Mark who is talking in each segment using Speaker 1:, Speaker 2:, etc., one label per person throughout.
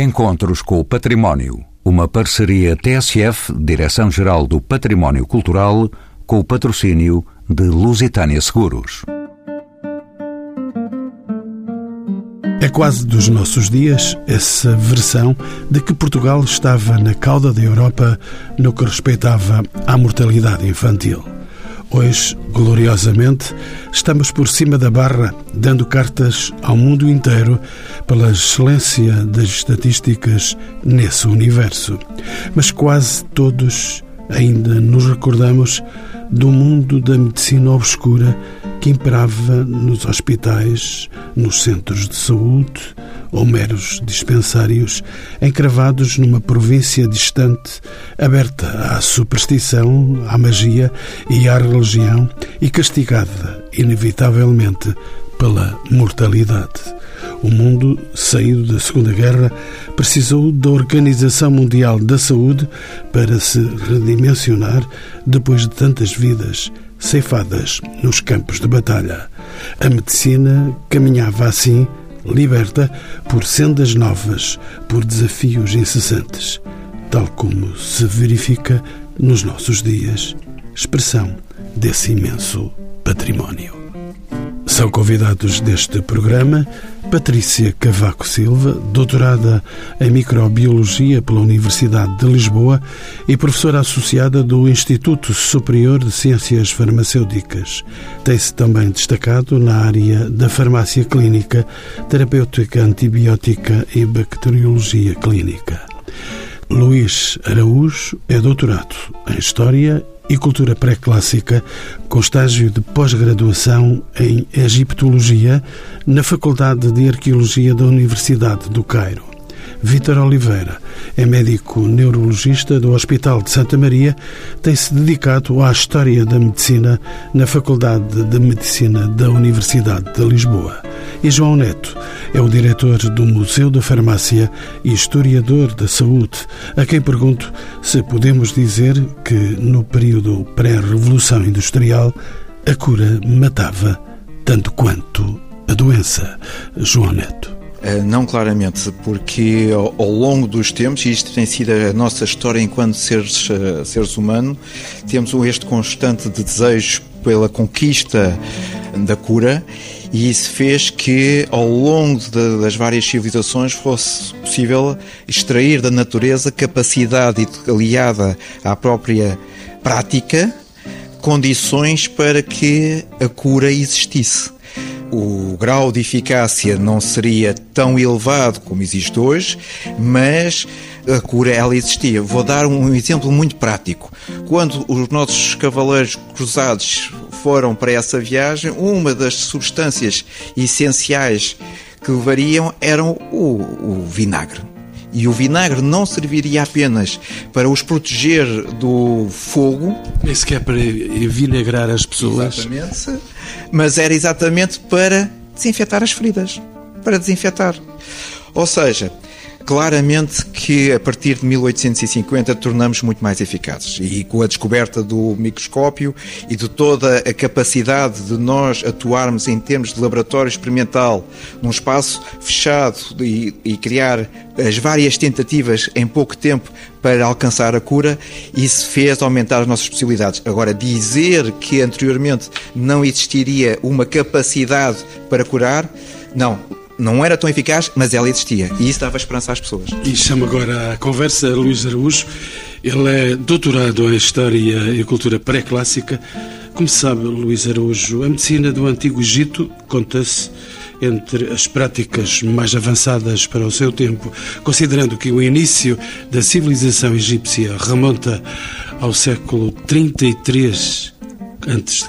Speaker 1: Encontros com o Património. Uma parceria TSF, Direção-Geral do Património Cultural, com o patrocínio de Lusitânia Seguros.
Speaker 2: É quase dos nossos dias essa versão de que Portugal estava na cauda da Europa no que respeitava à mortalidade infantil. Hoje, gloriosamente, estamos por cima da barra, dando cartas ao mundo inteiro pela excelência das estatísticas nesse universo. Mas quase todos ainda nos recordamos do mundo da medicina obscura que imperava nos hospitais, nos centros de saúde ou meros dispensários encravados numa província distante, aberta à superstição, à magia e à religião e castigada, inevitavelmente, pela mortalidade. O mundo, saído da Segunda Guerra, precisou da Organização Mundial da Saúde para se redimensionar depois de tantas vidas ceifadas nos campos de batalha. A medicina caminhava assim, liberta, por sendas novas, por desafios incessantes, tal como se verifica nos nossos dias, expressão desse imenso património. São convidados deste programa Patrícia Cavaco Silva, doutorada em Microbiologia pela Universidade de Lisboa e professora associada do Instituto Superior de Ciências Farmacêuticas. Tem-se também destacado na área da farmácia clínica, terapêutica antibiótica e bacteriologia clínica. Luís Araújo é doutorado em História e Cultura Pré-Clássica, com estágio de pós-graduação em Egiptologia na Faculdade de Arqueologia da Universidade do Cairo. Vítor Oliveira é médico neurologista do Hospital de Santa Maria, tem-se dedicado à história da medicina na Faculdade de Medicina da Universidade de Lisboa. E João Neto é o diretor do Museu da Farmácia e historiador da saúde, a quem pergunto se podemos dizer que no período pré-revolução industrial a cura matava tanto quanto a doença. João Neto.
Speaker 3: Eh, não claramente, porque ao, longo dos tempos, e isto tem sido a nossa história enquanto seres, uh, seres humanos, temos este constante de desejo pela conquista da cura e isso fez que ao longo de, das várias civilizações fosse possível extrair da natureza capacidade aliada à própria prática condições para que a cura existisse o grau de eficácia não seria tão elevado como existe hoje, mas a cura ela existia. Vou dar um exemplo muito prático. Quando os nossos cavaleiros cruzados foram para essa viagem, uma das substâncias essenciais que levariam eram o, o vinagre. E o vinagre não serviria apenas para os proteger do fogo.
Speaker 2: Nem sequer para vinagrar as pessoas.
Speaker 3: Exatamente. Mas era exatamente para desinfetar as feridas. Para desinfetar. Ou seja, claramente que a partir de 1850 tornamos muito mais eficazes e com a descoberta do microscópio e de toda a capacidade de nós atuarmos em termos de laboratório experimental num espaço fechado e, e criar as várias tentativas em pouco tempo para alcançar a cura, isso fez aumentar as nossas possibilidades. Agora, dizer que anteriormente não existiria uma capacidade para curar, não não era tão eficaz, mas ela existia e isso dava esperança às pessoas.
Speaker 2: E chamo agora a conversa Luís Araújo. Ele é doutorado em História e Cultura Pré-Clássica. Como sabe, Luís Araújo, a medicina do Antigo Egito conta-se entre as práticas mais avançadas para o seu tempo, considerando que o início da civilização egípcia remonta ao século 33 a.C.,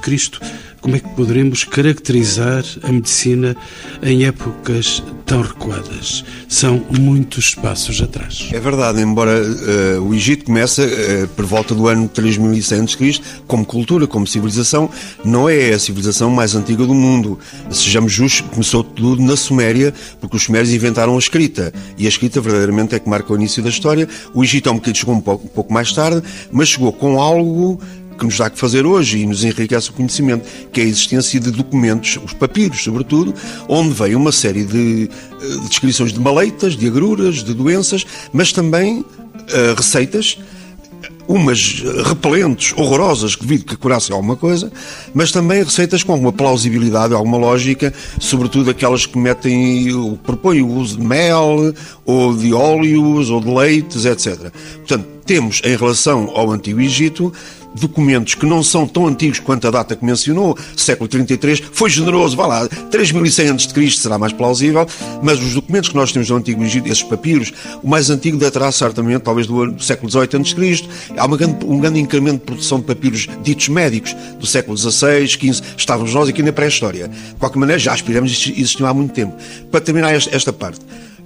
Speaker 2: como é que poderemos caracterizar a medicina em épocas tão recuadas? São muitos passos atrás.
Speaker 4: É verdade, embora uh, o Egito comece uh, por volta do ano 3100 a.C., como cultura, como civilização, não é a civilização mais antiga do mundo. Sejamos justos, começou tudo na Suméria, porque os sumérios inventaram a escrita. E a escrita verdadeiramente é que marca o início da história. O Egito é um bocadinho chegou um pouco, um pouco mais tarde, mas chegou com algo que nos dá que fazer hoje e nos enriquece o conhecimento, que é a existência de documentos, os papiros, sobretudo, onde vem uma série de, eh, de descrições de maleitas, de agruras, de doenças, mas também uh, receitas umas repelentes, horrorosas, devido que curassem alguma coisa, mas também receitas com alguma plausibilidade, alguma lógica, sobretudo aquelas que metem, propõem o uso de mel, ou de óleos, ou de leites, etc. Portanto, temos em relação ao Antigo Egito documentos que não são tão antigos quanto a data que mencionou, século 33, foi generoso, vá lá, 3100 a.C. será mais plausível, mas os documentos que nós temos do Antigo Egito, esses papiros, o mais antigo datará certamente, talvez do século XVIII a.C., há grande, um grande incremento de produção de papiros ditos médicos, do século XVI, XV, estávamos nós aqui na pré-história. De qualquer maneira, já as pirâmides existiam há muito tempo. Para terminar esta parte,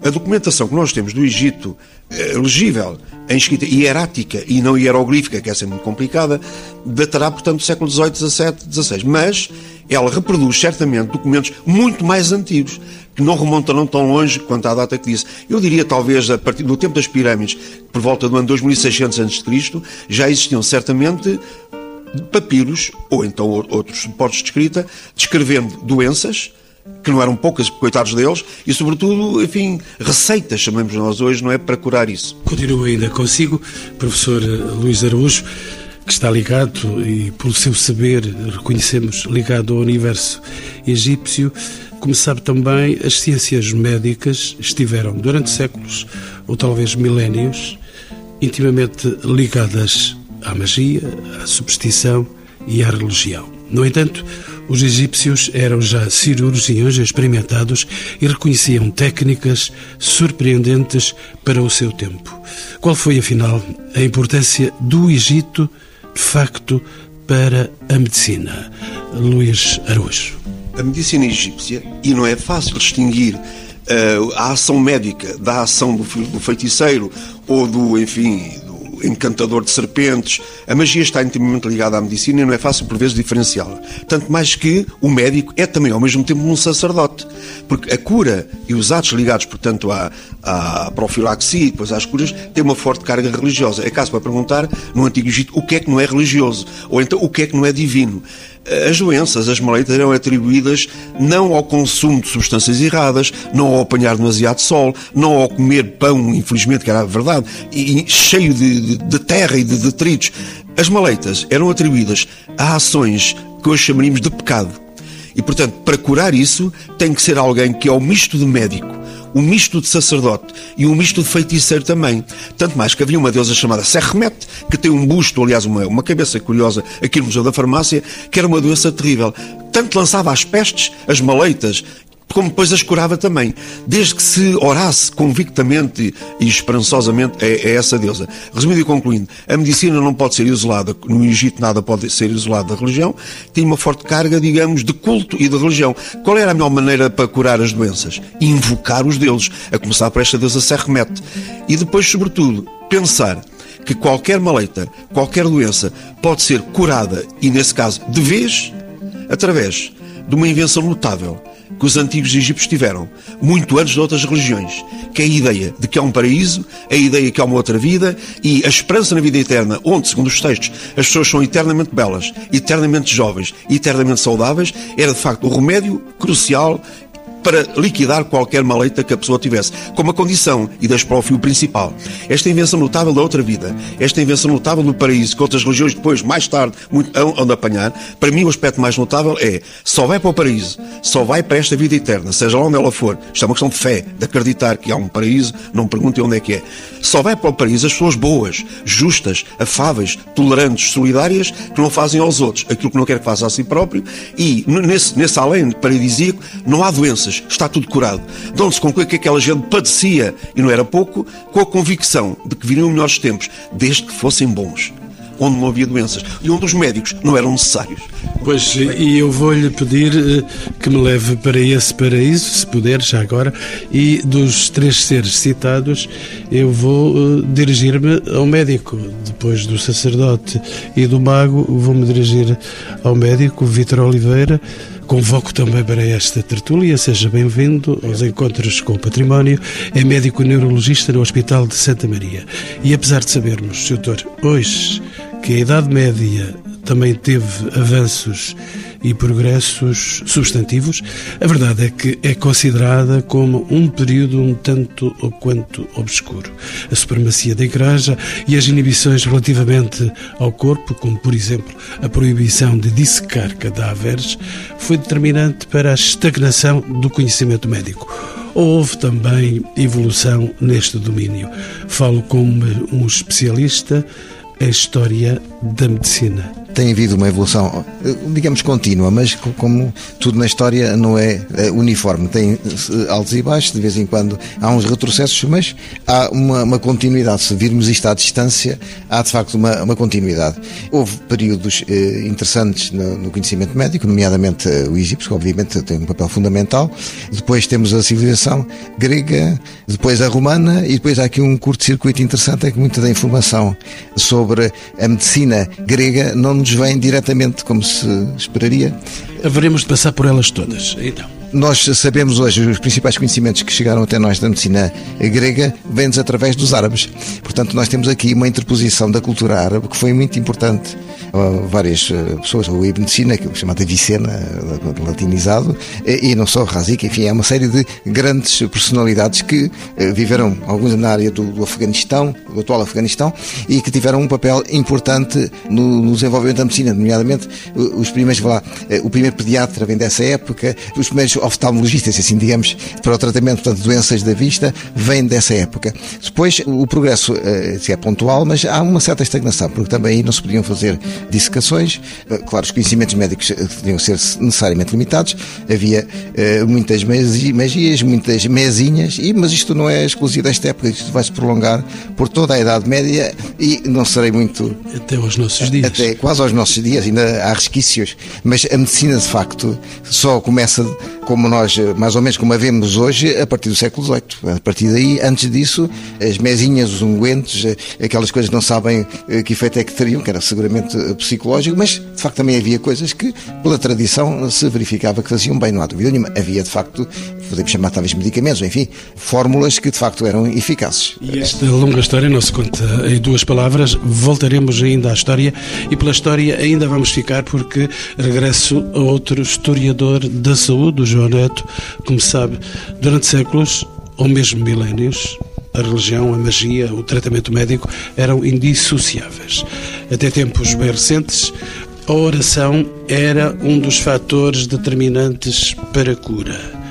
Speaker 4: a documentação que nós temos do Egito, eh, legível, em escrita hierática e não hieroglífica, que essa é muito complicada, datará, portanto, do século XVIII, XVII, XVI. Mas ela reproduz, certamente, documentos muito mais antigos, que não remontarão tão longe quanto à data que disse. Eu diria, talvez, a partir do tempo das pirâmides, por volta do ano 2600 a.C., já existiam, certamente, papiros, ou então outros suportes de escrita, descrevendo doenças, que não eram poucas, coitados deles, e sobretudo, enfim, receitas, chamamos nós hoje, não é, para curar isso.
Speaker 2: Continuo ainda consigo, professor Luís Araújo, que está ligado e, pelo seu saber, reconhecemos, ligado ao universo egípcio. Como sabe também, as ciências médicas estiveram, durante séculos, ou talvez milénios, intimamente ligadas à magia, à superstição e à religião. No entanto, os egípcios eram já cirurgiões experimentados e reconheciam técnicas surpreendentes para o seu tempo. Qual foi, afinal, a importância do Egito, de facto, para a medicina? Luís Araújo.
Speaker 4: A medicina egípcia, e não é fácil distinguir uh, a ação médica da ação do feiticeiro ou do, enfim, encantador de serpentes. A magia está intimamente ligada à medicina e não é fácil, por vezes, diferenciá-la. Tanto mais que o médico é também, ao mesmo tempo, um sacerdote. Porque a cura e os atos ligados, portanto, à, à profilaxia e depois às curas, têm uma forte carga religiosa. É caso para perguntar, no Antigo Egito, o que é que não é religioso? Ou então, o que é que não é divino? As doenças, as maleitas, eram atribuídas não ao consumo de substâncias erradas, não ao apanhar demasiado sol, não ao comer pão, infelizmente, que era a verdade, e cheio de, de, de terra e de detritos. As maleitas eram atribuídas a ações que hoje chamaríamos de pecado. E, portanto, para curar isso, tem que ser alguém que é o misto de médico, um misto de sacerdote e um misto de feiticeiro também. Tanto mais que havia uma deusa chamada Serremet, que tem um busto, aliás, uma, uma cabeça curiosa aqui no Museu da Farmácia, que era uma doença terrível. Tanto lançava as pestes, as maleitas como depois as curava também, desde que se orasse convictamente e esperançosamente a, a, essa deusa. Resumindo e concluindo, a medicina não pode ser isolada, no Egito nada pode ser isolado da religião, tem uma forte carga, digamos, de culto e de religião. Qual era a melhor maneira para curar as doenças? Invocar os deuses, a começar por esta deusa Serremet. E depois, sobretudo, pensar que qualquer maleita, qualquer doença pode ser curada, e nesse caso, de vez, através de uma invenção notável que os antigos egípcios tiveram, muito antes de outras religiões, que é a ideia de que há um paraíso, a ideia de que há uma outra vida e a esperança na vida eterna, onde, segundo os textos, as pessoas são eternamente belas, eternamente jovens eternamente saudáveis, era de facto o remédio crucial para liquidar qualquer maleita que a pessoa tivesse, como a condição, e deixo para o fio principal. Esta invenção notável da outra vida, esta invenção notável do paraíso, que outras religiões depois, mais tarde, muito, hão de apanhar, para mim o aspecto mais notável é, só vai para o paraíso, só vai para esta vida eterna, seja lá onde ela for, isto é uma questão de fé, de acreditar que há um paraíso, não me perguntem onde é que é, só vai para o paraíso as pessoas boas, justas, afáveis, tolerantes, solidárias, que não fazem aos outros aquilo que não quer que faça a si próprio, e nesse, nesse além paradisíaco não há doenças, está tudo curado. De onde se conclui que aquela gente padecia, e não era pouco, com a convicção de que viriam melhores tempos, desde que fossem bons onde não havia doenças e onde os médicos não eram necessários.
Speaker 2: Pois, e eu vou-lhe pedir eh, que me leve para esse paraíso, se puder, já agora, e dos três seres citados, eu vou uh, dirigir-me ao médico. Depois do sacerdote e do mago, vou-me dirigir ao médico, Vítor Oliveira, Convoco também para esta tertúlia, seja bem-vindo aos encontros com o património. É médico neurologista no Hospital de Santa Maria. E apesar de sabermos, doutor, hoje que a Idade Média também teve avanços e progressos substantivos, a verdade é que é considerada como um período um tanto ou quanto obscuro. A supremacia da Igreja e as inibições relativamente ao corpo, como por exemplo a proibição de dissecar cadáveres, foi determinante para a estagnação do conhecimento médico. Houve também evolução neste domínio. Falo como um especialista em história da medicina
Speaker 5: tem havido uma evolução, digamos, contínua, mas como tudo na história não é, é uniforme. Tem altos e baixos, de vez em quando há uns retrocessos, mas há uma, uma continuidade. Se virmos isto à distância, há de facto uma, uma continuidade. Houve períodos eh, interessantes no, no, conhecimento médico, nomeadamente eh, o egípcio, que obviamente tem um papel fundamental. Depois temos a civilização grega, depois a romana e depois há aqui um curto-circuito interessante, é que muita da informação sobre a medicina grega não nos vem diretamente, como se esperaria.
Speaker 2: Haveremos de passar por elas todas, então.
Speaker 5: Nós sabemos hoje os principais conhecimentos que chegaram até nós da medicina grega vêm-nos através dos árabes. Portanto, nós temos aqui uma interposição da cultura árabe que foi muito importante várias eh, pessoas, o Ibn Sina, que é chamado Avicena, latinizado, e não só Razik, enfim, é uma série de grandes personalidades que eh, viveram, alguns na área do, do Afeganistão, do atual Afeganistão, e que tiveram um papel importante no, no desenvolvimento da medicina, nomeadamente os primeiros, lá, eh, o primeiro pediatra vem dessa época, os primeiros oftalmologistas, assim digamos, para o tratamento de doenças da vista, vem dessa época. Depois, o progresso se é pontual, mas há uma certa estagnação, porque também aí não se podiam fazer dissecações. Eh, claro, os conhecimentos médicos deviam ser necessariamente limitados. Havia muitas magias, muitas mesinhas, mas isto não é exclusivo desta época, isto vai se prolongar por toda a Idade Média e não serei muito.
Speaker 2: Até aos nossos dias.
Speaker 5: Até quase aos nossos dias, ainda há resquícios. Mas a medicina, de facto, só começa como nós, mais ou menos como a vemos hoje, a partir do século XVIII. A partir daí, antes disso, as mesinhas, os ungüentos, eh, aquelas coisas que não sabem que efeito é que teriam, que era seguramente psicológico, mas de facto também havia coisas que, pela tradição, se verificava que faziam bem, não há dúvida nenhuma. Havia de facto, podemos chamar talvez medicamentos, enfim, fórmulas que de facto eram eficazes.
Speaker 2: E esta longa história não se conta em duas palavras, voltaremos ainda à história e pela história ainda vamos ficar porque regresso a outro historiador da saúde, o João Neto, como sabe, durante séculos ou mesmo milénios, a religião, a magia, o tratamento médico eram indissociáveis. Até tempos bem recentes, a oração era um dos fatores determinantes para a cura.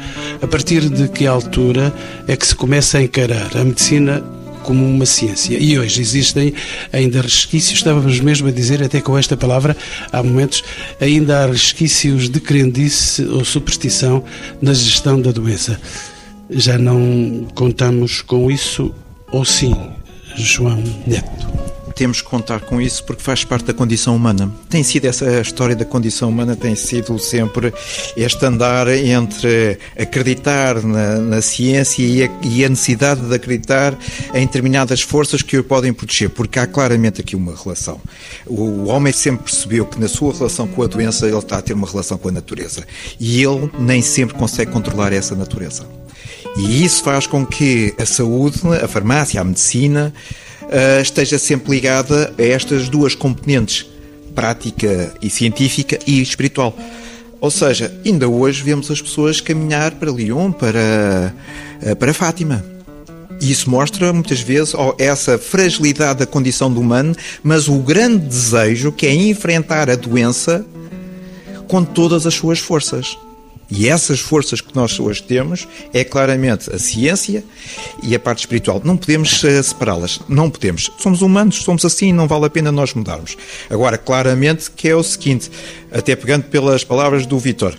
Speaker 2: A partir de que altura é que se começa a encarar a medicina como uma ciência. E hoje existem ainda resquícios, estávamos mesmo a dizer, até com esta palavra, há momentos, ainda há resquícios de crendice ou superstição na gestão da doença. Já não contamos com isso, ou sim, João Neto?
Speaker 3: Temos que contar com isso porque faz parte da condição humana. Tem sido essa história da condição humana, tem sido sempre este andar entre acreditar na, na ciência e a, e a, necessidade de acreditar em determinadas forças que o podem proteger, porque há claramente aqui uma relação. O, o homem sempre percebeu que na sua relação com a doença ele está a ter uma relação com a natureza e ele nem sempre consegue controlar essa natureza. E isso faz com que a saúde, a farmácia, a medicina, esteja sempre ligada a estas duas componentes, prática e científica e espiritual. Ou seja, ainda hoje vemos as pessoas caminhar para Lyon, para, uh, para Fátima. E isso mostra muitas vezes oh, essa fragilidade da condição do humano, mas o grande desejo que é enfrentar a doença com todas as suas forças. E essas forças que nós hoje temos é claramente a ciência e a parte espiritual. Não podemos uh, separá-las. Não podemos. Somos humanos, somos assim, não vale a pena nós mudarmos. Agora, claramente que é o seguinte, até pegando pelas palavras do Vitor,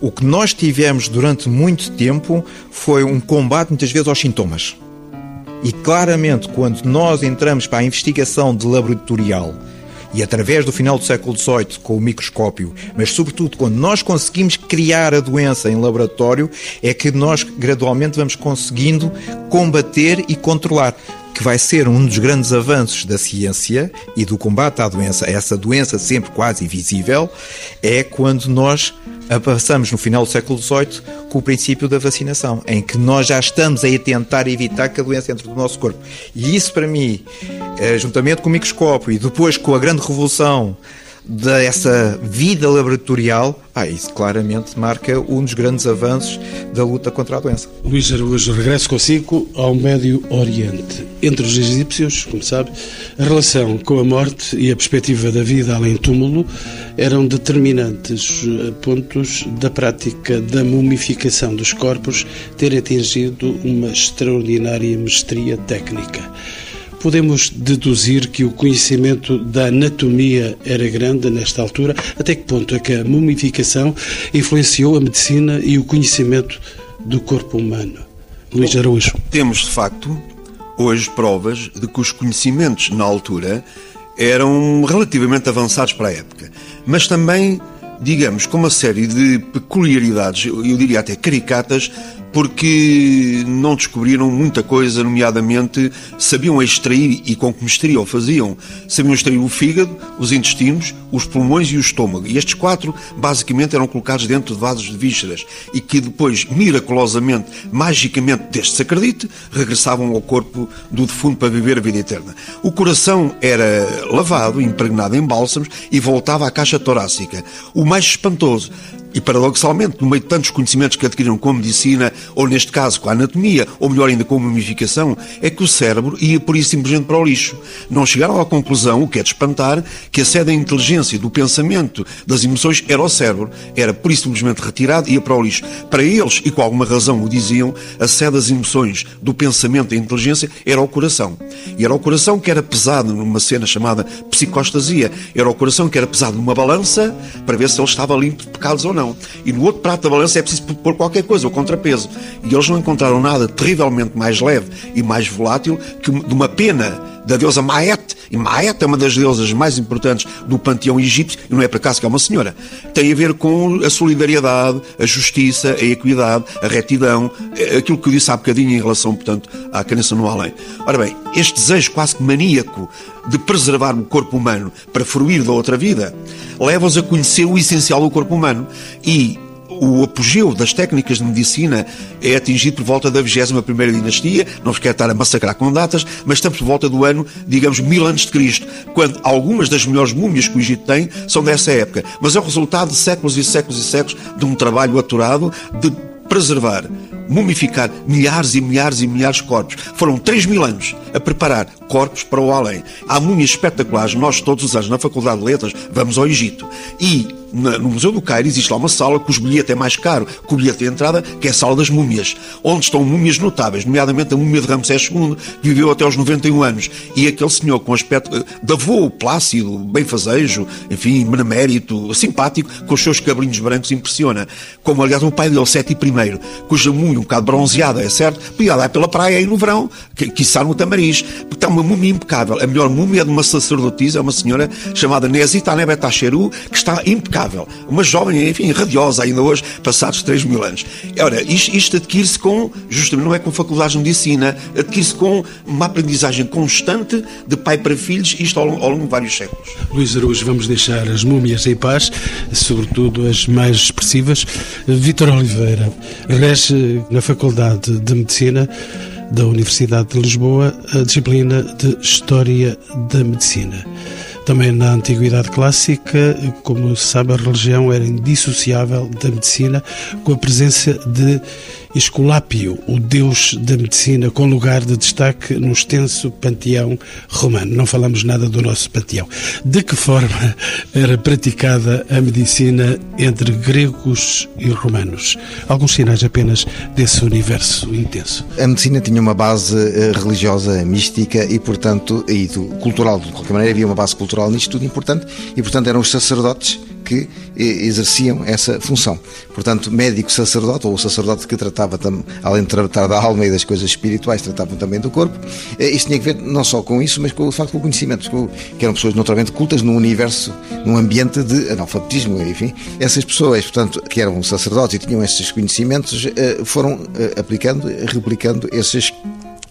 Speaker 3: o que nós tivemos durante muito tempo foi um combate, muitas vezes, aos sintomas. E claramente, quando nós entramos para a investigação de laboratorial e através do final do século XVIII, com o microscópio, mas sobretudo quando nós conseguimos criar a doença em laboratório, é que nós gradualmente vamos conseguindo combater e controlar que vai ser um dos grandes avanços da ciência e do combate à doença, essa doença sempre quase invisível, é quando nós passamos no final do século XVIII com o princípio da vacinação, em que nós já estamos a tentar evitar que a doença entre no nosso corpo. E isso, para mim, eh, juntamente com o microscópio e depois com a grande revolução dessa vida laboratorial, ah, isso claramente marca um dos grandes avanços da luta contra a doença.
Speaker 2: Luís Araújo, regresso consigo ao Médio Oriente. Entre os egípcios, como sabe, a relação com a morte e a perspectiva da vida além túmulo eram determinantes pontos da prática da mumificação dos corpos ter atingido uma extraordinária mestria técnica podemos deduzir que o conhecimento da anatomia era grande nesta altura? Até que ponto é que a mumificação influenciou a medicina e o conhecimento do corpo humano? Luís Araújo.
Speaker 4: Temos, de facto, hoje provas de que os conhecimentos na altura eram relativamente avançados para a época, mas também, digamos, com uma série de peculiaridades, eu diria até caricatas, porque não descobriram muita coisa, nomeadamente sabiam extrair e com que mestria o faziam. Sabiam extrair o fígado, os intestinos, os pulmões e o estômago. E estes quatro, basicamente, eram colocados dentro de vasos de vísceras e que depois, miraculosamente, magicamente, deste se acredite, regressavam ao corpo do defunto para viver a vida eterna. O coração era lavado, impregnado em bálsamos e voltava à caixa torácica. O mais espantoso, e paradoxalmente, no meio de tantos conhecimentos que adquiriram com a medicina, ou neste caso com a anatomia, ou melhor ainda com a mumificação, é que o cérebro ia por isso simplesmente para o lixo. Não chegaram à conclusão, o que é de espantar, que a sede da inteligência, do pensamento, das emoções era o cérebro. Era por isso simplesmente retirado e ia para o lixo. Para eles, e com alguma razão o diziam, a sede das emoções, do pensamento da inteligência era o coração. E era o coração que era pesado numa cena chamada psicostasia. Era o coração que era pesado numa balança para ver se ele estava limpo de pecados ou não. E no outro prato da balança é preciso pôr qualquer coisa, o contrapeso. E eles não encontraram nada terrivelmente mais leve e mais volátil que de uma pena da deusa Maet. E Maet é uma das deusas mais importantes do panteão egípcio, e não é por acaso que é uma senhora. Tem a ver com a solidariedade, a justiça, a equidade, a retidão, eh, aquilo que eu disse há bocadinho em relação, portanto, à crença no além. Ora bem, este desejo quase que maníaco de preservar o corpo humano para fruir da outra vida, leva-os a conhecer o essencial do corpo humano. E o apogeu das técnicas de medicina é atingido por volta da 21 dinastia, não vos quero estar a massacrar com datas, mas estamos por volta do ano, digamos, mil anos de Cristo, quando algumas das melhores múmias que o Egito tem são dessa época. Mas é o resultado de séculos e séculos e séculos de um trabalho aturado de preservar mumificar milhares e milhares e milhares de corpos. Foram 3 mil anos a preparar corpos para o além. Há múmias espetaculares. Nós, todos os anos, na Faculdade de Letras, vamos ao Egito. E no Museu do Cairo existe lá uma sala cujo bilhete é mais caro que o bilhete de entrada, que é a Sala das Múmias, onde estão múmias notáveis, nomeadamente a múmia de Ramsés II, que viveu até aos 91 anos, e aquele senhor com aspecto eh, de avô plácido, benfazejo, enfim, benemérito, simpático, com os seus cabelinhos brancos impressiona. Como, aliás, o pai dele, Sete I, cuja múmia um bocado bronzeada, é certo, podia andar pela praia aí no verão, que, está no Tamariz, porque está uma múmia impecável. A melhor múmia é de uma sacerdotisa, é uma senhora chamada Nezita Anebetacheru, que está impecável uma jovem, enfim, radiosa ainda hoje, passados 3 mil anos. Ora, isto, isto adquire-se com, justamente, não é com faculdades de medicina, adquire-se com uma aprendizagem constante de pai para filhos, isto ao, ao longo de vários séculos.
Speaker 2: Luís Araújo, vamos deixar as múmias em paz, sobretudo as mais expressivas. Vítor Oliveira, rege na Faculdade de Medicina da Universidade de Lisboa a disciplina de História da Medicina. Também na Antiguidade Clássica, como se sabe, a religião era indissociável da medicina, com a presença de Esculápio, o deus da medicina, com lugar de destaque no extenso panteão romano. Não falamos nada do nosso panteão. De que forma era praticada a medicina entre gregos e romanos? Alguns sinais apenas desse universo intenso.
Speaker 5: A medicina tinha uma base eh, religiosa, mística e, portanto, e cultural. De qualquer maneira, havia uma base cultural nisto tudo importante e, portanto, eram os sacerdotes que exerciam essa função. Portanto, médico sacerdote, ou o sacerdote que tratava, além de tratar da alma e das coisas espirituais, tratavam também do corpo. Eh, isto tinha que ver não só com isso, mas com o facto do conhecimento, que eram pessoas naturalmente cultas num universo, num ambiente de analfabetismo, enfim. Essas pessoas, portanto, que eram sacerdotes e tinham esses conhecimentos, eh, foram eh, aplicando, replicando esses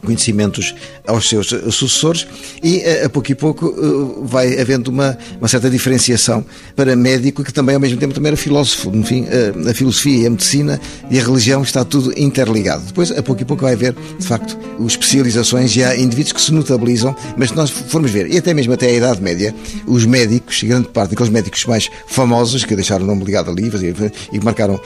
Speaker 5: conhecimentos aos seus sucessores e a pouco e pouco vai havendo uma, uma certa diferenciação para médico que também ao mesmo tempo também era filósofo. Enfim, a filosofia e a medicina e a religião está tudo interligado. Depois, a pouco e pouco vai haver, de facto, especializações e há indivíduos que se notabilizam, mas se nós formos ver, e até mesmo até a Idade Média, os médicos, grande parte daqueles médicos mais famosos que deixaram o nome ligado ali e que marcaram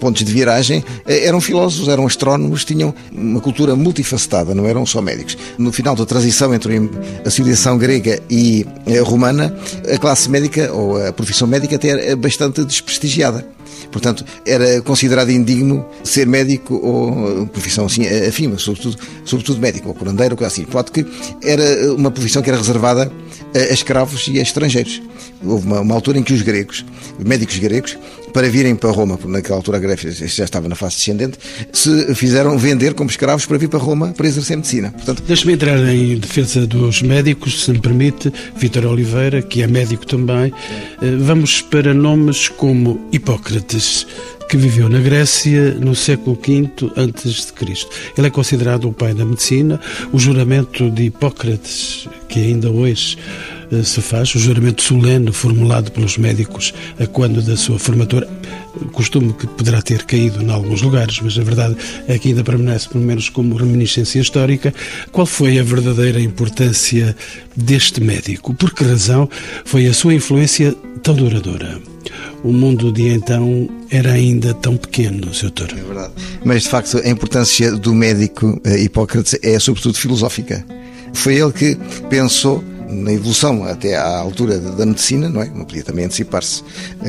Speaker 5: pontos de viragem, eram filósofos, eram astrónomos, tinham uma cultura multifacetada, não eram só médicos. No final da transição entre a civilização grega e a romana, a classe médica ou a profissão médica até era bastante desprestigiada. Portanto, era considerado indigno ser médico ou profissão assim afim, sobretudo, sobretudo médico ou curandeiro, ou assim. Pode que era uma profissão que era reservada a escravos e a estrangeiros. Houve uma, uma altura em que os gregos, os médicos gregos, para virem para Roma, porque naquela altura a Grécia já estava na fase descendente, se fizeram vender como escravos para vir para Roma para exercer medicina.
Speaker 2: Portanto, Deixe-me entrar em defesa dos médicos, se me permite, Vítor Oliveira, que é médico também. Eh, vamos para nomes como Hipócrates, que viveu na Grécia no século V Cristo. Ele é considerado o pai da medicina. O juramento de Hipócrates, que ainda hoje eh, se faz, o juramento solene formulado pelos médicos a quando da sua formatura, costume que poderá ter caído em alguns lugares, mas a verdade é que ainda permanece, pelo menos como reminiscência histórica. Qual foi a verdadeira importância deste médico? Por que razão foi a sua influência tão duradoura? O mundo de então era ainda tão pequeno, Sr. Doutor.
Speaker 5: É verdade. Mas, de facto, a importância do médico eh, Hipócrates é, sobretudo, filosófica. Foi ele que pensou na evolução até à altura da medicina, não é? Não podia também antecipar-se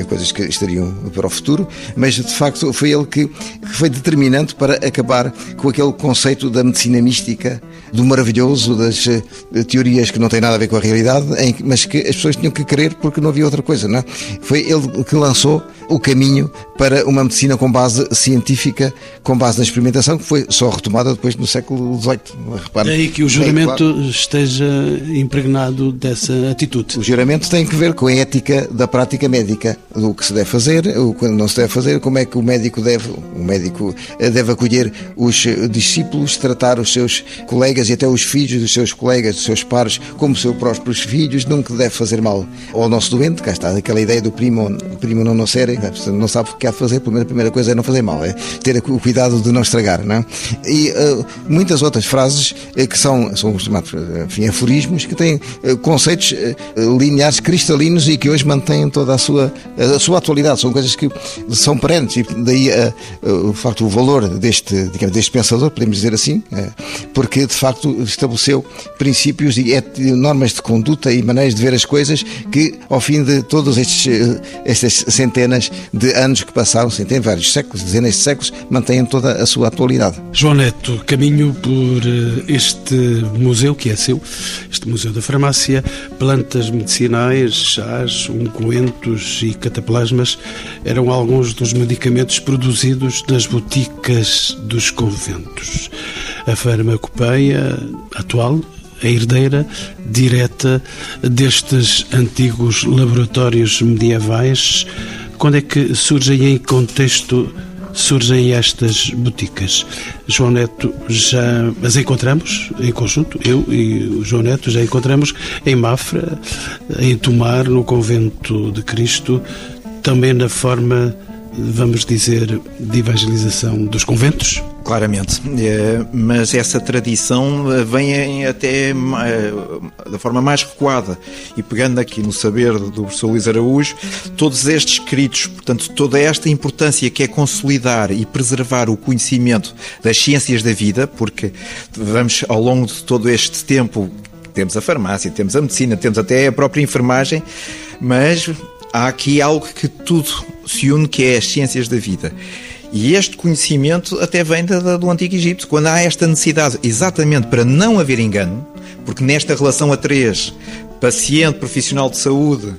Speaker 5: coisas que estariam para o futuro, mas de facto foi ele que, foi determinante para acabar com aquele conceito da medicina mística, do maravilhoso, das eh, teorias que não têm nada a ver com a realidade, mas que as pessoas tinham que crer porque não havia outra coisa, não é? Foi ele que lançou o caminho para uma medicina com base científica, com base na experimentação, que foi só retomada depois no século XVIII.
Speaker 2: Repare, Daí que o juramento é, claro. esteja impregnado dessa atitude.
Speaker 5: O juramento tem que ver com a ética da prática médica, do que se deve fazer, o que não se deve fazer, como é que o médico deve, o médico deve acolher os discípulos, tratar os seus colegas e até os filhos dos seus colegas, dos seus pares, como seus próprios filhos, nunca deve fazer mal ao nosso doente, cá está aquela ideia do primo, primo não nocere, não sabe o que há de fazer, a primeira coisa é não fazer mal, é ter o cuidado de não estragar, não é? E uh, muitas outras frases uh, que são, são chamados, enfim, aforismos, que têm uh, conceitos lineares cristalinos e que hoje mantêm toda a sua, a sua atualidade, são coisas que são perenes e daí o facto, o valor deste, digamos, deste pensador, podemos dizer assim, porque de facto estabeleceu princípios e normas de conduta e maneiras de ver as coisas que ao fim de todas estas centenas de anos que passaram, sim, tem vários séculos, dezenas de séculos, mantêm toda a sua atualidade.
Speaker 2: João Neto, caminho por eh, este museu que é seu, este Museu da Farmácia, plantas medicinais, chás, ungüentos e cataplasmas eram alguns dos medicamentos produzidos nas boticas dos conventos. A farmacopeia atual a herdeira direta destes antigos laboratórios medievais quando é que surgem em contexto surgem estas boticas? João Neto já as encontramos em conjunto, eu e o João Neto já encontramos em Mafra, em Tomar, no convento de Cristo, também na forma, vamos dizer, de evangelização dos conventos.
Speaker 3: Claramente, é, mas essa tradição eh, vem até eh, da forma mais recuada e pegando aqui no saber do professor Luís Araújo, todos estes escritos, portanto, toda esta importância que é consolidar e preservar o conhecimento das ciências da vida, porque vamos ao longo de todo este tempo temos a farmácia, temos a medicina, temos até a própria enfermagem, mas há aqui algo que tudo se une, que é as ciências da vida. E este conhecimento até vem da, do Antigo Egito, quando há esta necessidade, exatamente para não haver engano, porque nesta relação a três, paciente, profissional de saúde,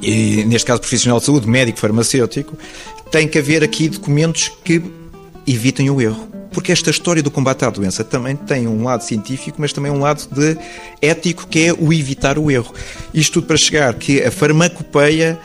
Speaker 3: e neste caso profissional de saúde, médico, farmacêutico, tem que haver aqui documentos que evitem o erro. Porque esta história do combate à doença também tem um lado científico, mas também um lado de ético, que é o evitar o erro. Isto tudo para chegar que a farmacopeia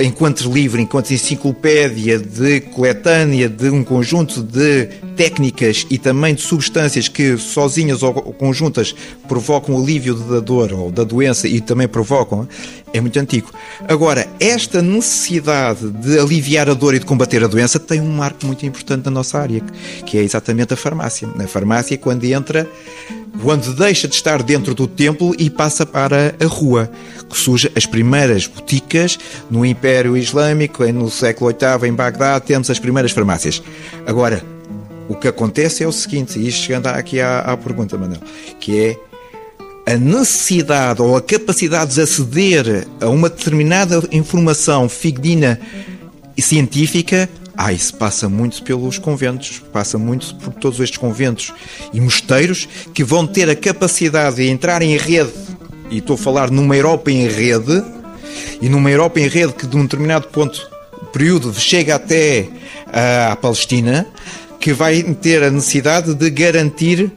Speaker 3: enquanto livro, enquanto enciclopédia de coletânea de um conjunto de técnicas e também de substâncias que sozinhas ou conjuntas provocam o alívio da dor ou da doença e também provocam, é muito antigo. Agora, esta necessidade de aliviar a dor e de combater a doença tem um marco muito importante na nossa área, que é exatamente a farmácia. Na farmácia, quando entra quando deixa de estar dentro do templo e passa para a rua, que surge as primeiras boticas no Império Islâmico, no século VIII, em Bagdá, temos as primeiras farmácias. Agora, o que acontece é o seguinte, e isto chegando aqui à, à pergunta, Manuel, que é a necessidade ou a capacidade de aceder a uma determinada informação fidedigna e científica ah, isso passa muito pelos conventos, passa muito por todos estes conventos e mosteiros que vão ter a capacidade de entrar em rede, e estou a falar numa Europa em rede, e numa Europa em rede que de um determinado ponto, período, chega até à Palestina, que vai ter a necessidade de garantir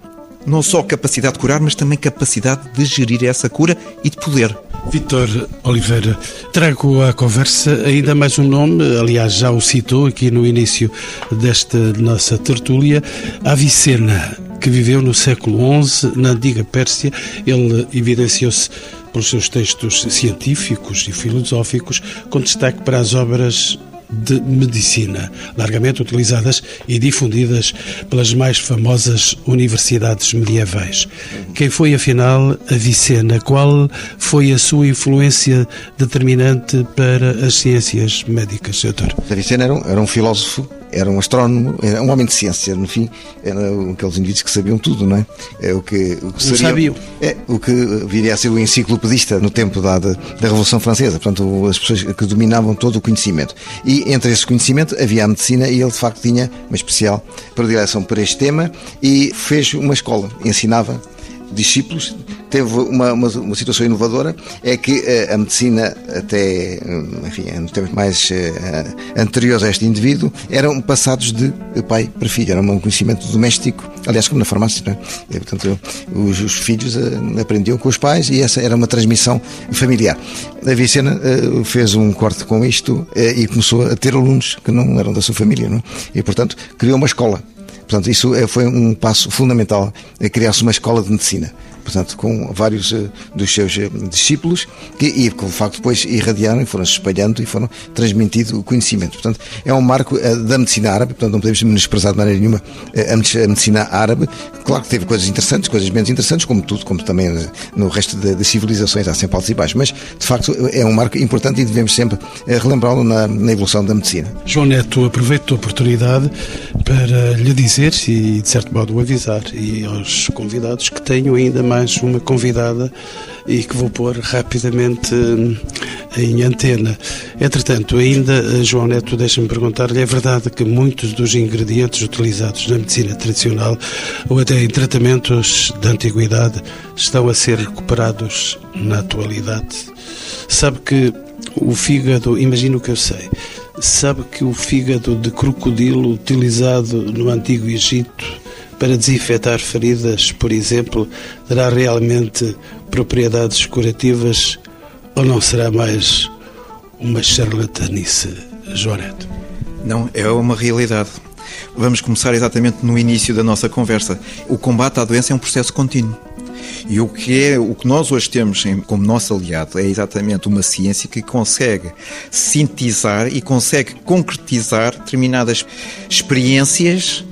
Speaker 3: não só capacidade de curar, mas também capacidade de gerir essa cura e de poder.
Speaker 2: Vitor Oliveira, trago à conversa ainda mais um nome, aliás, já o citou aqui no início desta nossa tertúlia, Avicena, que viveu no século XI, na antiga Pérsia. Ele evidenciou-se pelos seus textos científicos e filosóficos, com destaque para as obras de medicina, largamente utilizadas e difundidas pelas mais famosas universidades medievais. Quem foi, afinal, Avicena? Qual foi a sua influência determinante para as ciências médicas, doutor?
Speaker 5: Avicena era um, era um filósofo era um astrónomo, era um homem de ciência, no fim, eram aqueles indivíduos que sabiam tudo, não é? É o que, o que
Speaker 2: seria.
Speaker 5: É o que viria a ser o enciclopedista no tempo da, da, da Revolução Francesa, portanto, as pessoas que dominavam todo o conhecimento. E entre esse conhecimento havia a medicina e ele, de facto, tinha uma especial predileção por este tema e fez uma escola, ensinava discípulos, teve uma, uma, uma, situação inovadora, é que a, a medicina, até, enfim, em tempos mais uh, anteriores a este indivíduo, eram passados de pai para filho, era um conhecimento doméstico, aliás, como na farmácia, não é? E, portanto, os, os, filhos uh, aprendiam com os pais e essa era uma transmissão familiar. A Vicena uh, fez um corte com isto e começou a ter alunos que não eram da sua família, não é? E, portanto, criou uma escola Portanto, isso é, foi um passo fundamental, criar-se uma escola de medicina portanto, com vários uh, dos seus uh, discípulos, que, e que de facto depois irradiaram e foram se espalhando e foram transmitindo o conhecimento. Portanto, é um marco uh, da medicina árabe, portanto, não podemos menosprezar de maneira nenhuma a medicina árabe. Claro que teve coisas interessantes, coisas menos interessantes, como tudo, como também no resto das civilizações, há sempre altos e baixos, mas de facto é um marco importante e devemos sempre relembrá-lo na, na evolução da medicina.
Speaker 2: João Neto, aproveito a oportunidade para lhe dizer e, de certo modo, avisar e aos convidados que tenho ainda mais uma convidada e que vou pôr rapidamente hum, em antena. Entretanto, ainda, eh, João Neto, deixa-me perguntar-lhe, é verdade que muitos dos ingredientes utilizados na medicina tradicional ou até em tratamentos da antiguidade estão a ser recuperados na atualidade? Sabe que o fígado, imagino que eu sei, sabe que o fígado de crocodilo utilizado no Antigo Egito para desinfetar feridas, por exemplo, terá realmente propriedades curativas ou não será mais uma charlatanice, Joaneto?
Speaker 3: Não, é uma realidade. Vamos começar exatamente no início da nossa conversa. O combate à doença é um processo contínuo. E o que é o que nós hoje temos como nosso aliado é exatamente uma ciência que consegue sintetizar e consegue concretizar determinadas experiências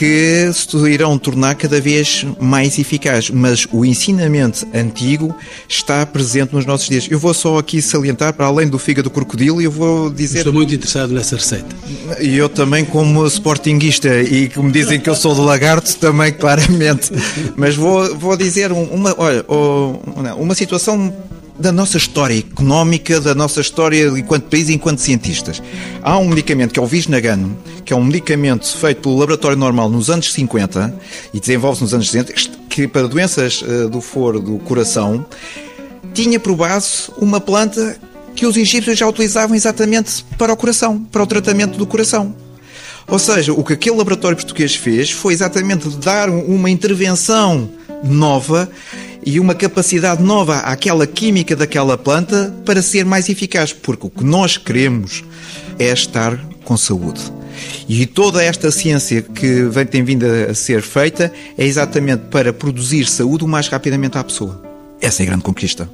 Speaker 3: que se irão tornar cada vez mais eficazes. Mas o ensinamento antigo está presente nos nossos dias. Eu vou só aqui salientar, para além do fígado crocodilo, eu vou dizer.
Speaker 2: Estou muito interessado nessa receita.
Speaker 3: E eu também, como sportinguista, e como dizem que eu sou do lagarto, também claramente. Mas vou, vou dizer uma, olha, uma situação da nossa história económica, da nossa história enquanto país e enquanto cientistas. Há um medicamento que é o Visnagano, que é um medicamento feito pelo laboratório normal nos anos 50 e desenvolve-se nos anos 60, que para doenças eh, do foro do coração tinha por base uma planta que os egípcios já utilizavam exatamente para o coração, para o tratamento do coração. Ou seja, o que aquele laboratório português fez foi exatamente dar uma intervenção nova e uma capacidade nova àquela química daquela planta para ser mais eficaz, porque o que nós queremos é estar com saúde. E toda esta ciência que vem, tem vindo a ser feita é exatamente para produzir saúde o mais rapidamente à pessoa. Essa é a grande conquista.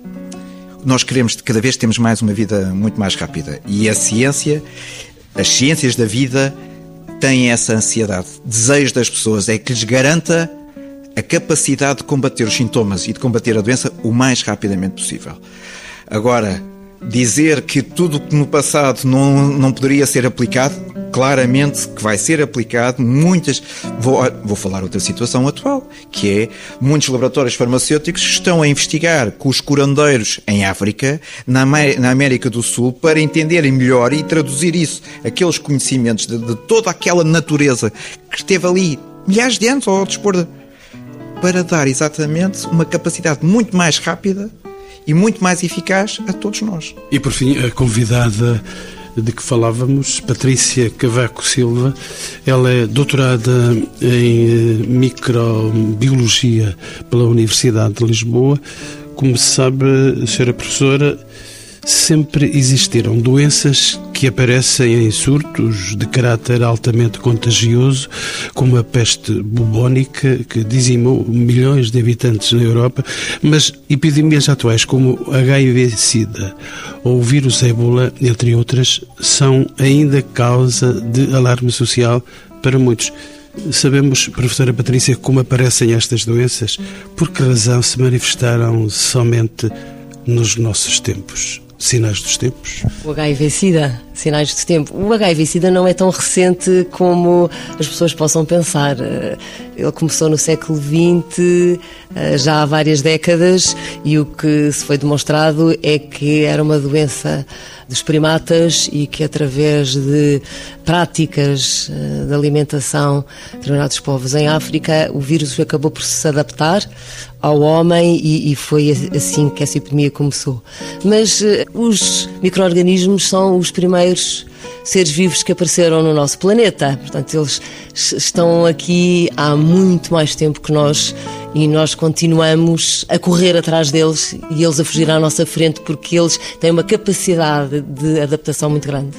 Speaker 3: Nós queremos, cada vez temos mais uma vida muito mais rápida. E a ciência, as ciências da vida, têm essa ansiedade. Desejo das pessoas é que lhes garanta a capacidade de combater os sintomas e de combater a doença o mais rapidamente possível. Agora, dizer que tudo que no passado não, não poderia ser aplicado, claramente que vai ser aplicado. Muitas. Vou, vou falar outra situação atual, que é muitos laboratórios farmacêuticos estão a investigar com os curandeiros em África, na, na América do Sul, para entenderem melhor e traduzir isso, aqueles conhecimentos de, de toda aquela natureza que esteve ali milhares de anos ao dispor de, para dar exatamente uma capacidade muito mais rápida e muito mais eficaz a todos nós.
Speaker 2: E por fim, a convidada de que falávamos, Patrícia Cavaco Silva, ela é doutorada em eh, microbiologia pela Universidade de Lisboa. Como se sabe, senhora professora, sempre existiram doenças que aparecem em surtos de caráter altamente contagioso, como a peste bubónica, que dizimou milhões de habitantes na Europa, mas epidemias atuais como HIV-Sida ou o vírus Ebola, entre outras, são ainda causa de alarme social para muitos. Sabemos, professora Patrícia, como aparecem estas doenças? Por que razão se manifestaram somente nos nossos tempos? Sinais dos tempos?
Speaker 6: O HIV-Sida, sinais do tempo. O HIV-Sida não é tão recente como as pessoas possam pensar. Eh, ele começou no século XX, eh, já há várias décadas, e o que se foi demonstrado é que era uma doença dos primatas e que através de práticas eh, de alimentação de determinados povos em África, o vírus acabou por se adaptar ao homem e, e foi assim que essa epidemia começou. Mas os micro-organismos são os primeiros seres vivos que apareceram no nosso planeta. Portanto, eles estão aqui há muito mais tempo que nós e nós continuamos a correr atrás deles e eles a fugir à nossa frente porque eles têm uma capacidade de adaptação muito grande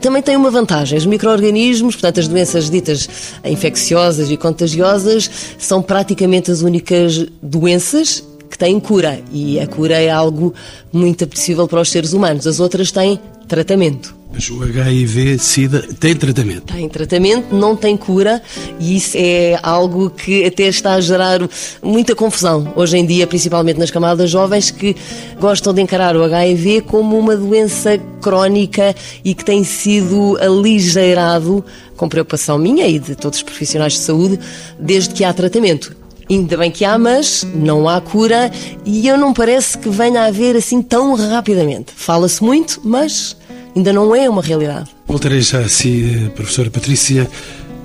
Speaker 6: também tem uma vantagem. Os micro-organismos, portanto, as doenças ditas infecciosas e contagiosas, são praticamente as únicas doenças que têm cura. E a cura é algo muito apetecível para os seres humanos. As outras têm tratamento.
Speaker 2: Mas o HIV, SIDA, tem tratamento?
Speaker 6: Tem tratamento, não tem cura e isso é algo que até está a gerar muita confusão hoje em dia, principalmente nas camadas jovens que gostam de encarar o HIV como uma doença crónica e que tem sido aligeirado, com preocupação minha e de todos os profissionais de saúde, desde que há tratamento. Ainda bem que há, mas não há cura e eu não parece que venha a haver assim tão rapidamente. Fala-se muito, mas ainda não é uma realidade.
Speaker 2: Voltarei já a si, professora Patrícia.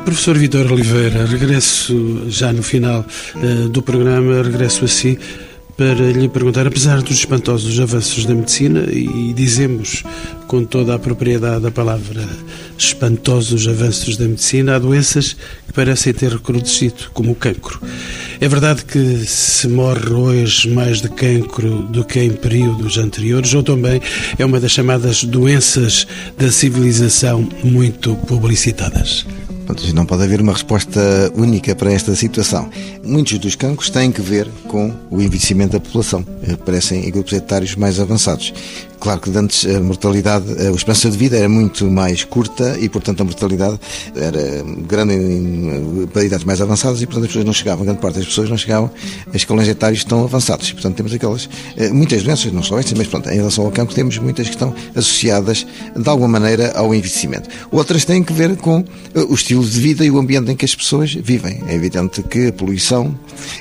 Speaker 2: Professor Vitor Oliveira, regresso já no final uh, do programa, regresso a si para lhe perguntar, apesar dos espantosos avanços da medicina, e dizemos com toda a propriedade a palavra espantosos avanços da medicina, há doenças que parecem ter recrudescido, como o cancro. É verdade que se morre hoje mais de cancro do que em períodos anteriores, ou também é uma das chamadas doenças da civilização muito publicitadas.
Speaker 5: Não pode haver uma resposta única para esta situação. Muitos dos cancros têm que ver com o envelhecimento da população. Aparecem em grupos etários mais avançados. Claro que antes a mortalidade, a esperança de vida era muito mais curta e, portanto, a mortalidade era grande em idades mais avançadas e, portanto, as pessoas não chegavam, grande parte das pessoas não chegavam a escalões etários tão avançados. Portanto, temos aquelas, eh, muitas doenças, não só estas, mas, pronto, em relação ao cancro, temos muitas que estão associadas, de alguma maneira, ao envelhecimento. Outras têm que ver com eh, o estilo de vida e o ambiente em que as pessoas vivem. É evidente que a poluição,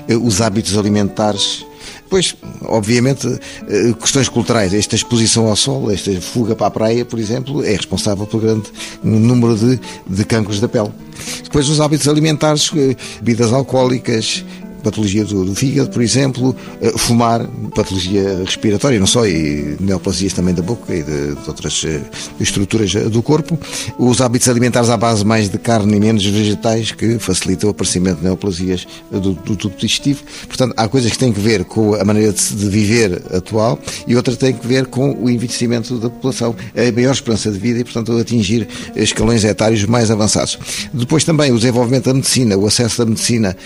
Speaker 5: eh, os hábitos alimentares, Pois, obviamente, eh, questões culturais, esta exposição ao sol, esta fuga para a praia, por exemplo, é responsável pelo grande número de, de cancros da pele. Depois, os hábitos alimentares, eh, bebidas alcoólicas, patologia do, do fígado, por exemplo, uh, fumar, patologia respiratória, não só, e neoplasias também da boca e de, de outras uh, estruturas do corpo, os hábitos alimentares à base mais de carne e menos vegetais que facilitam o aparecimento de neoplasias do, do tubo digestivo. Portanto, há coisas que têm que ver com a maneira de, de viver atual e outras têm que ver com o envelhecimento da população, a maior esperança de vida e, portanto, atingir escalões etários mais avançados. Depois também o desenvolvimento da medicina, o acesso da medicina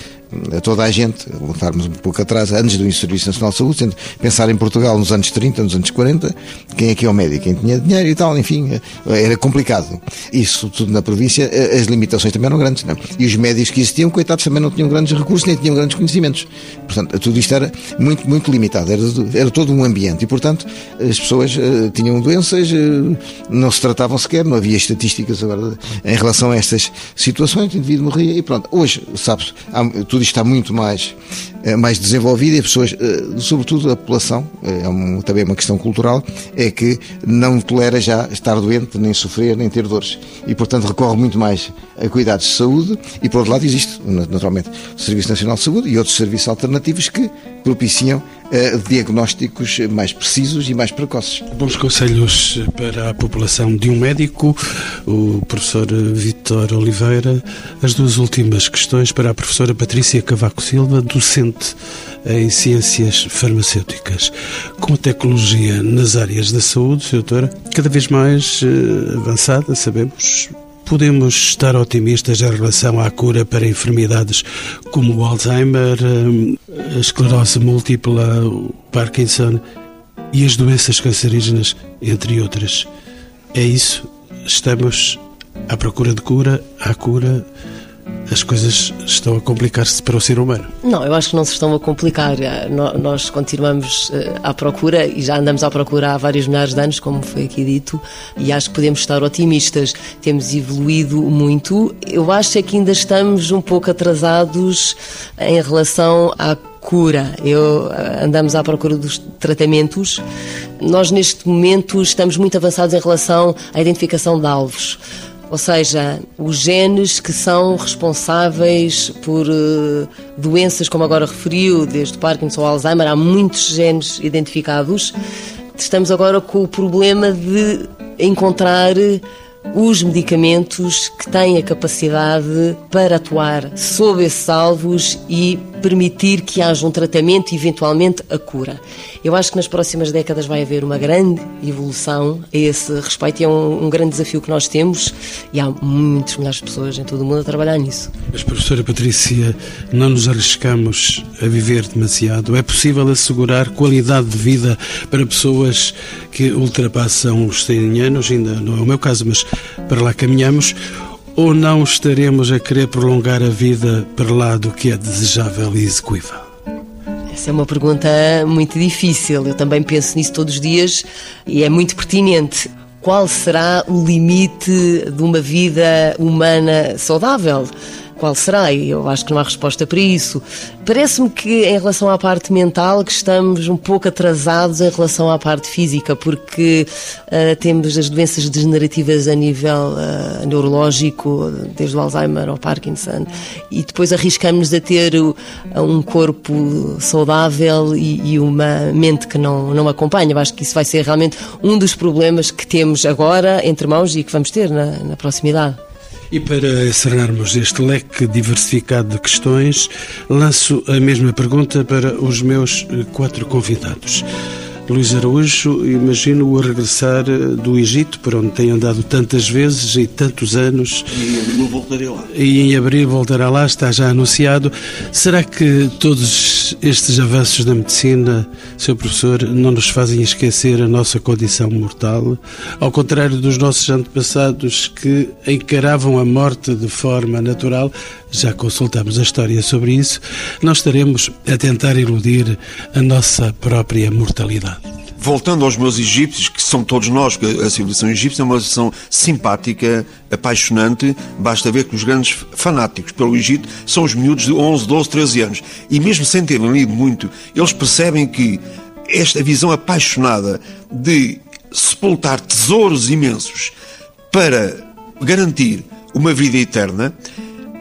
Speaker 5: a toda a gente, voltarmos um pouco atrás, antes do Serviço Nacional de Saúde, pensar em Portugal nos anos 30, nos anos 40, quem é que é o médico? Quem tinha dinheiro e tal, enfim, era complicado. Isso tudo na província, as limitações também eram grandes, não? É? E os médicos que existiam, coitados, também não tinham grandes recursos, nem tinham grandes conhecimentos. Portanto, tudo isto era muito, muito limitado, era, era todo um ambiente e, portanto, as pessoas uh, tinham doenças, não se tratavam sequer, não havia estatísticas agora em relação a estas situações, o indivíduo morria e pronto. Hoje, sabes, tudo está muito mais, mais desenvolvido e as pessoas, eh, sobretudo a população, eh, é um, também uma questão cultural, é que não tolera já estar doente, nem sofrer, nem ter dores. E, portanto, recorre muito mais a cuidados de saúde e, por outro lado, existe, naturalmente, o Serviço Nacional de Saúde e outros serviços alternativos que propiciam uh, diagnósticos mais precisos e mais precoces.
Speaker 2: Bons conselhos para a população de um médico, o professor Vitor Oliveira. As duas últimas questões para a professora Patrícia Cavaco Silva, em ciências farmacêuticas. Com a tecnologia nas áreas da saúde, doutora, cada vez mais uh, avançada, sabemos, Podemos estar otimistas em relação à cura para enfermidades como o Alzheimer, a esclerose múltipla, o Parkinson e as doenças cancerígenas, entre outras. É isso? Estamos à procura de cura, à cura as coisas estão a complicar-se para o ser humano.
Speaker 6: Não, eu acho que não se estão a complicar. Eh, nós continuamos eh, à procura e já andamos à procura há vários milhares de anos, como foi aqui dito, e acho que podemos estar otimistas. Temos evoluído muito. Eu acho é que ainda estamos um pouco atrasados em relação à cura. Eu eh, andamos à procura dos tratamentos. Nós neste momento estamos muito avançados em relação à identificação de alvos. Ou seja, os genes que são responsáveis por uh, doenças, como agora referiu, desde Parkinson ao Alzheimer, há muitos genes identificados. Estamos agora com o problema de encontrar os medicamentos que têm a capacidade para atuar sob esses alvos e permitir que haja um tratamento e eventualmente a cura. Eu acho que nas próximas décadas vai haver uma grande evolução a esse respeito e é um, um grande desafio que nós temos e há muitas milhares de pessoas em todo o mundo a trabalhar nisso.
Speaker 2: Mas, professora Patrícia, não nos arriscamos a viver demasiado? É possível assegurar qualidade de vida para pessoas que ultrapassam os 100 anos? Ainda não é o meu caso, mas para lá caminhamos ou não estaremos a querer prolongar a vida para lá do que é desejável e execuível?
Speaker 6: Essa é uma pergunta muito difícil. Eu também penso nisso todos os dias e é muito pertinente. Qual será o limite de uma vida humana saudável? Qual será? E eu acho que não há resposta para isso. Parece-me que, em relação à parte mental, que estamos um pouco atrasados em relação à parte física, porque uh, temos as doenças degenerativas a nível uh, neurológico, desde o Alzheimer ao Parkinson, e depois arriscamos a ter um corpo saudável e, e, uma mente que não, não acompanha. Eu acho que isso vai ser realmente um dos problemas que temos agora entre mãos e que vamos ter na, na proximidade.
Speaker 2: E para encerrarmos este leque diversificado de questões, lanço a mesma pergunta para os meus eh, quatro convidados. Luís Araújo, imagino-o a regressar eh, do Egito, por onde tem andado tantas vezes e tantos anos.
Speaker 4: E em abril voltarei lá.
Speaker 2: E em abril voltará lá, está já anunciado. Será que todos estes avanços da medicina, Sr. Professor, não nos fazem esquecer a nossa condição mortal? Ao contrário dos nossos antepassados que encaravam a morte de forma natural, já consultamos a história sobre isso, nós estaremos a tentar iludir a nossa própria mortalidade.
Speaker 4: Voltando aos meus egípcios, que são todos nós, porque a civilização egípcia é uma civilização simpática, apaixonante, basta ver que os grandes fanáticos pelo Egito são os miúdos de 11, 12, 13 anos. E mesmo sem terem lido muito, eles percebem que esta visão apaixonada de sepultar tesouros imensos para garantir uma vida eterna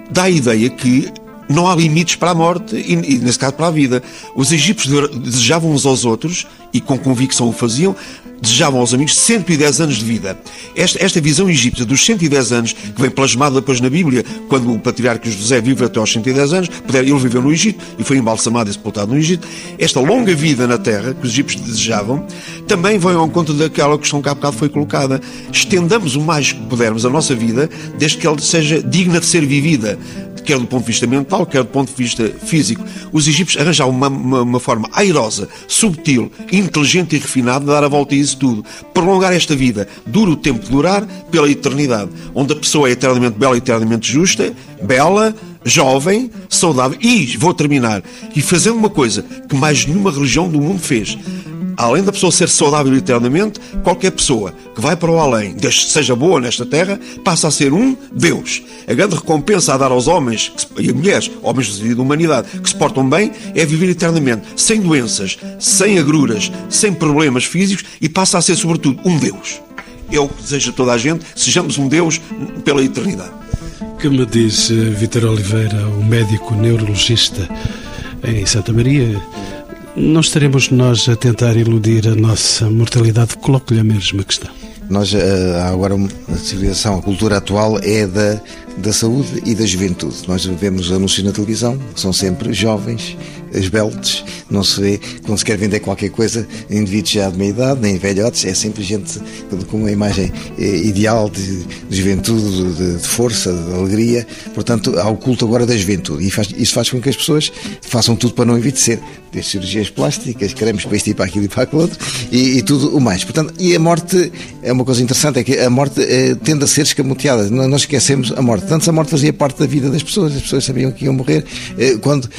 Speaker 4: dá a ideia que não há limites para a morte e, e, nesse caso, para a vida. Os egípcios desejavam uns aos outros, e com convicção o faziam, desejavam aos amigos 110 anos de vida. Esta, esta visão egípcia dos 110 anos, que vem plasmada depois na Bíblia, quando o patriarca José vive até aos 110 anos, ele viveu no Egito e foi embalsamado e sepultado no Egito. Esta longa vida na terra que os egípcios desejavam, também vem ao encontro daquela questão que há bocado foi colocada. Estendamos o mais que pudermos a nossa vida, desde que ela seja digna de ser vivida quer do ponto de vista mental, quer do ponto de vista físico. Os egípcios arranjaram uma, uma, uma forma airosa, subtil, inteligente e refinada de dar a volta a isso tudo. Prolongar esta vida, dura o tempo de durar, pela eternidade, onde a pessoa é eternamente bela, eternamente justa, bela, jovem, saudável. E, vou terminar, e fazendo uma coisa que mais nenhuma religião do mundo fez além da pessoa ser saudável eternamente, qualquer pessoa que vai para o além, desde que seja boa nesta terra, passa a ser um Deus. A grande recompensa a dar aos homens e mulheres, homens de humanidade, que se portam bem, é viver eternamente, sem doenças, sem agruras, sem problemas físicos e passa a ser, sobretudo, um Deus. É o que deseja toda a gente, sejamos um Deus pela eternidade.
Speaker 2: Que me diz eh, Vitor Oliveira, o médico neurologista em Santa Maria, não estaremos nós a tentar iludir a nossa mortalidade? Coloco-lhe a mesma questão.
Speaker 5: Nós, eh, agora, a civilização, a cultura atual é da, da saúde e da juventude. Nós vemos anúncios na televisão, são sempre jovens, esbeltos, não se vê, quando se quer vender qualquer coisa, indivíduos já de meia idade, nem velhotes, é sempre gente com uma imagem eh, ideal de, de juventude, de, de, força, de alegria. Portanto, há o culto agora da juventude. E faz, isso faz com que as pessoas façam tudo para não envelhecer. Desde cirurgias plásticas, cremes para isto e para aquilo e para aquilo outro, e, e, tudo o mais. Portanto, e a morte, é uma coisa interessante, é que a morte eh, tende a ser escamoteada. Nós esquecemos a morte. Tanto a morte fazia parte da vida das pessoas, as pessoas sabiam que iam morrer. Eh, quando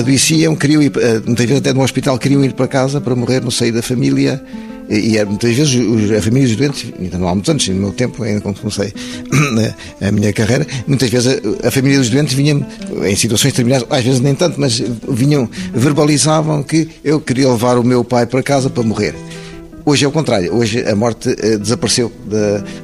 Speaker 5: adoeciam, queriam ir, eh, muitas vezes até no hospital, queriam ir para casa para morrer no seio da família. E, e muitas vezes a família dos doentes, ainda não há muitos anos, no meu tempo, ainda quando comecei a minha carreira, muitas vezes a, a família dos doentes vinha em situações determinadas, às vezes nem tanto, mas vinham, verbalizavam que eu queria levar o meu pai para casa para morrer. Hoje é o contrário. Hoje a morte uh, desapareceu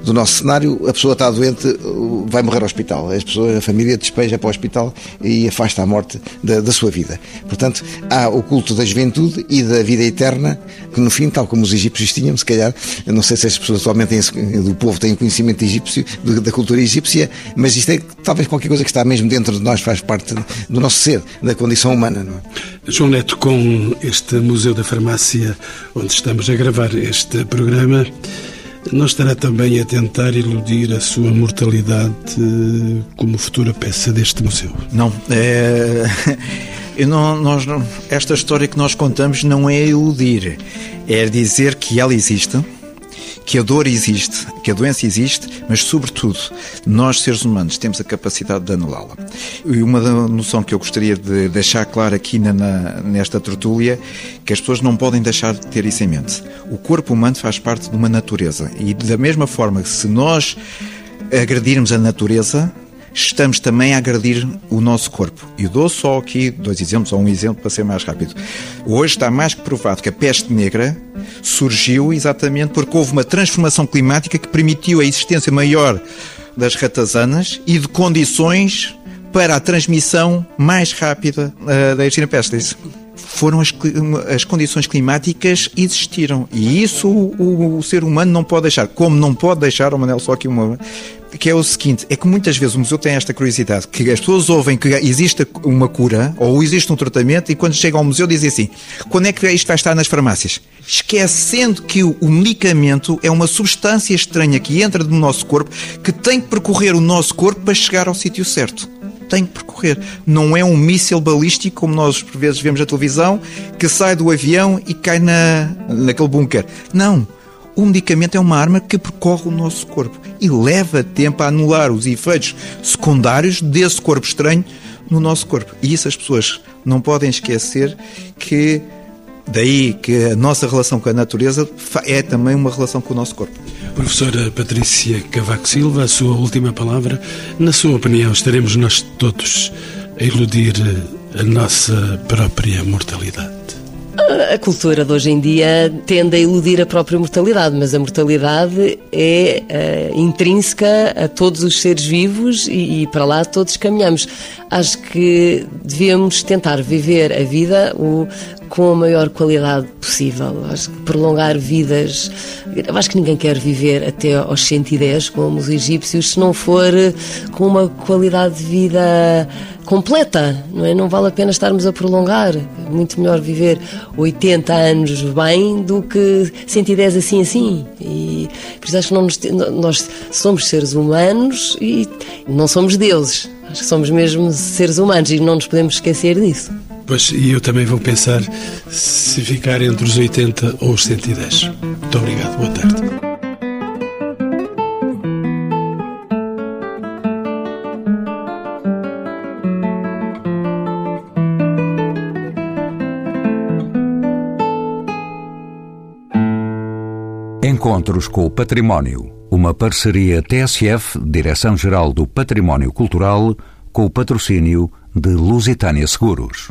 Speaker 5: do nosso cenário. A pessoa está doente, uh, vai morrer ao hospital. As pessoas, a família despeja para o hospital e afasta a morte da, da, sua vida. Portanto, há o culto da juventude e da vida eterna, que no fim, tal como os egípcios tinham, se calhar, eu não sei se as pessoas atualmente têm, do povo têm conhecimento egípcio, da cultura egípcia, mas isto é talvez qualquer coisa que está mesmo dentro de nós, faz parte do nosso ser, da condição humana. Não é?
Speaker 2: João Neto, com este Museu da Farmácia, onde estamos a gravar este programa, não estará também a tentar iludir a sua mortalidade como futura peça deste museu?
Speaker 3: Não. É... Não, nós, esta história que nós contamos não é iludir, é dizer que ela existe, que a dor existe, que a doença existe, mas, sobretudo, nós, seres humanos, temos a capacidade de anulá-la. E uma noção que eu gostaria de deixar clara aqui na, nesta tertúlia, que as pessoas não podem deixar de ter isso em mente. O corpo humano faz parte de uma natureza, e da mesma forma que se nós agredirmos a natureza, estamos também a agredir o nosso corpo. E dou só aqui dois exemplos, ou um exemplo para ser mais rápido. Hoje está mais que provado que a peste negra surgiu exatamente porque houve uma transformação climática que permitiu a existência maior das ratazanas e de condições para a transmissão mais rápida uh, da peste. Foram as, as, condições climáticas existiram e isso o, o, ser humano não pode deixar. Como não pode deixar, o Manel, só aqui uma que é o seguinte, é que muitas vezes o museu tem esta curiosidade, que as pessoas ouvem que existe uma cura ou existe um tratamento e quando chegam ao museu dizem assim, quando é que isto vai estar nas farmácias? Esquecendo que o, medicamento é uma substância estranha que entra no nosso corpo, que tem que percorrer o nosso corpo para chegar ao sítio certo tem que percorrer. Não é um míssil balístico, como nós por vezes vemos na televisão, que sai do avião e cai na, naquele bunker. Não o medicamento é uma arma que percorre o nosso corpo e leva tempo a anular os efeitos secundários desse corpo estranho no nosso corpo. E isso as pessoas não podem esquecer que daí que a nossa relação com a natureza é também uma relação com o nosso corpo.
Speaker 2: Professora Patrícia Cavaco Silva, a sua última palavra. Na sua opinião, estaremos nós todos a iludir a nossa própria mortalidade?
Speaker 6: A cultura de hoje em dia tende a iludir a própria mortalidade, mas a mortalidade é uh, intrínseca a todos os seres vivos e, e, para lá todos caminhamos. Acho que devemos tentar viver a vida o, com a maior qualidade possível. Acho que prolongar vidas. Eu acho que ninguém quer viver até aos 110, como os egípcios, se não for com uma qualidade de vida completa, não é? Não vale a pena estarmos a prolongar. Muito melhor viver 80 anos bem do que 110 assim assim. E por isso acho que nos, nós somos seres humanos e não somos deuses. Acho que somos mesmo seres humanos e não nos podemos esquecer disso.
Speaker 2: Pois, e eu também vou pensar se ficar entre os 80 ou os 110. Muito obrigado, boa tarde.
Speaker 1: Encontros com o Património. Uma parceria TSF, Direção-Geral do Património Cultural, com o patrocínio de Lusitânia Seguros.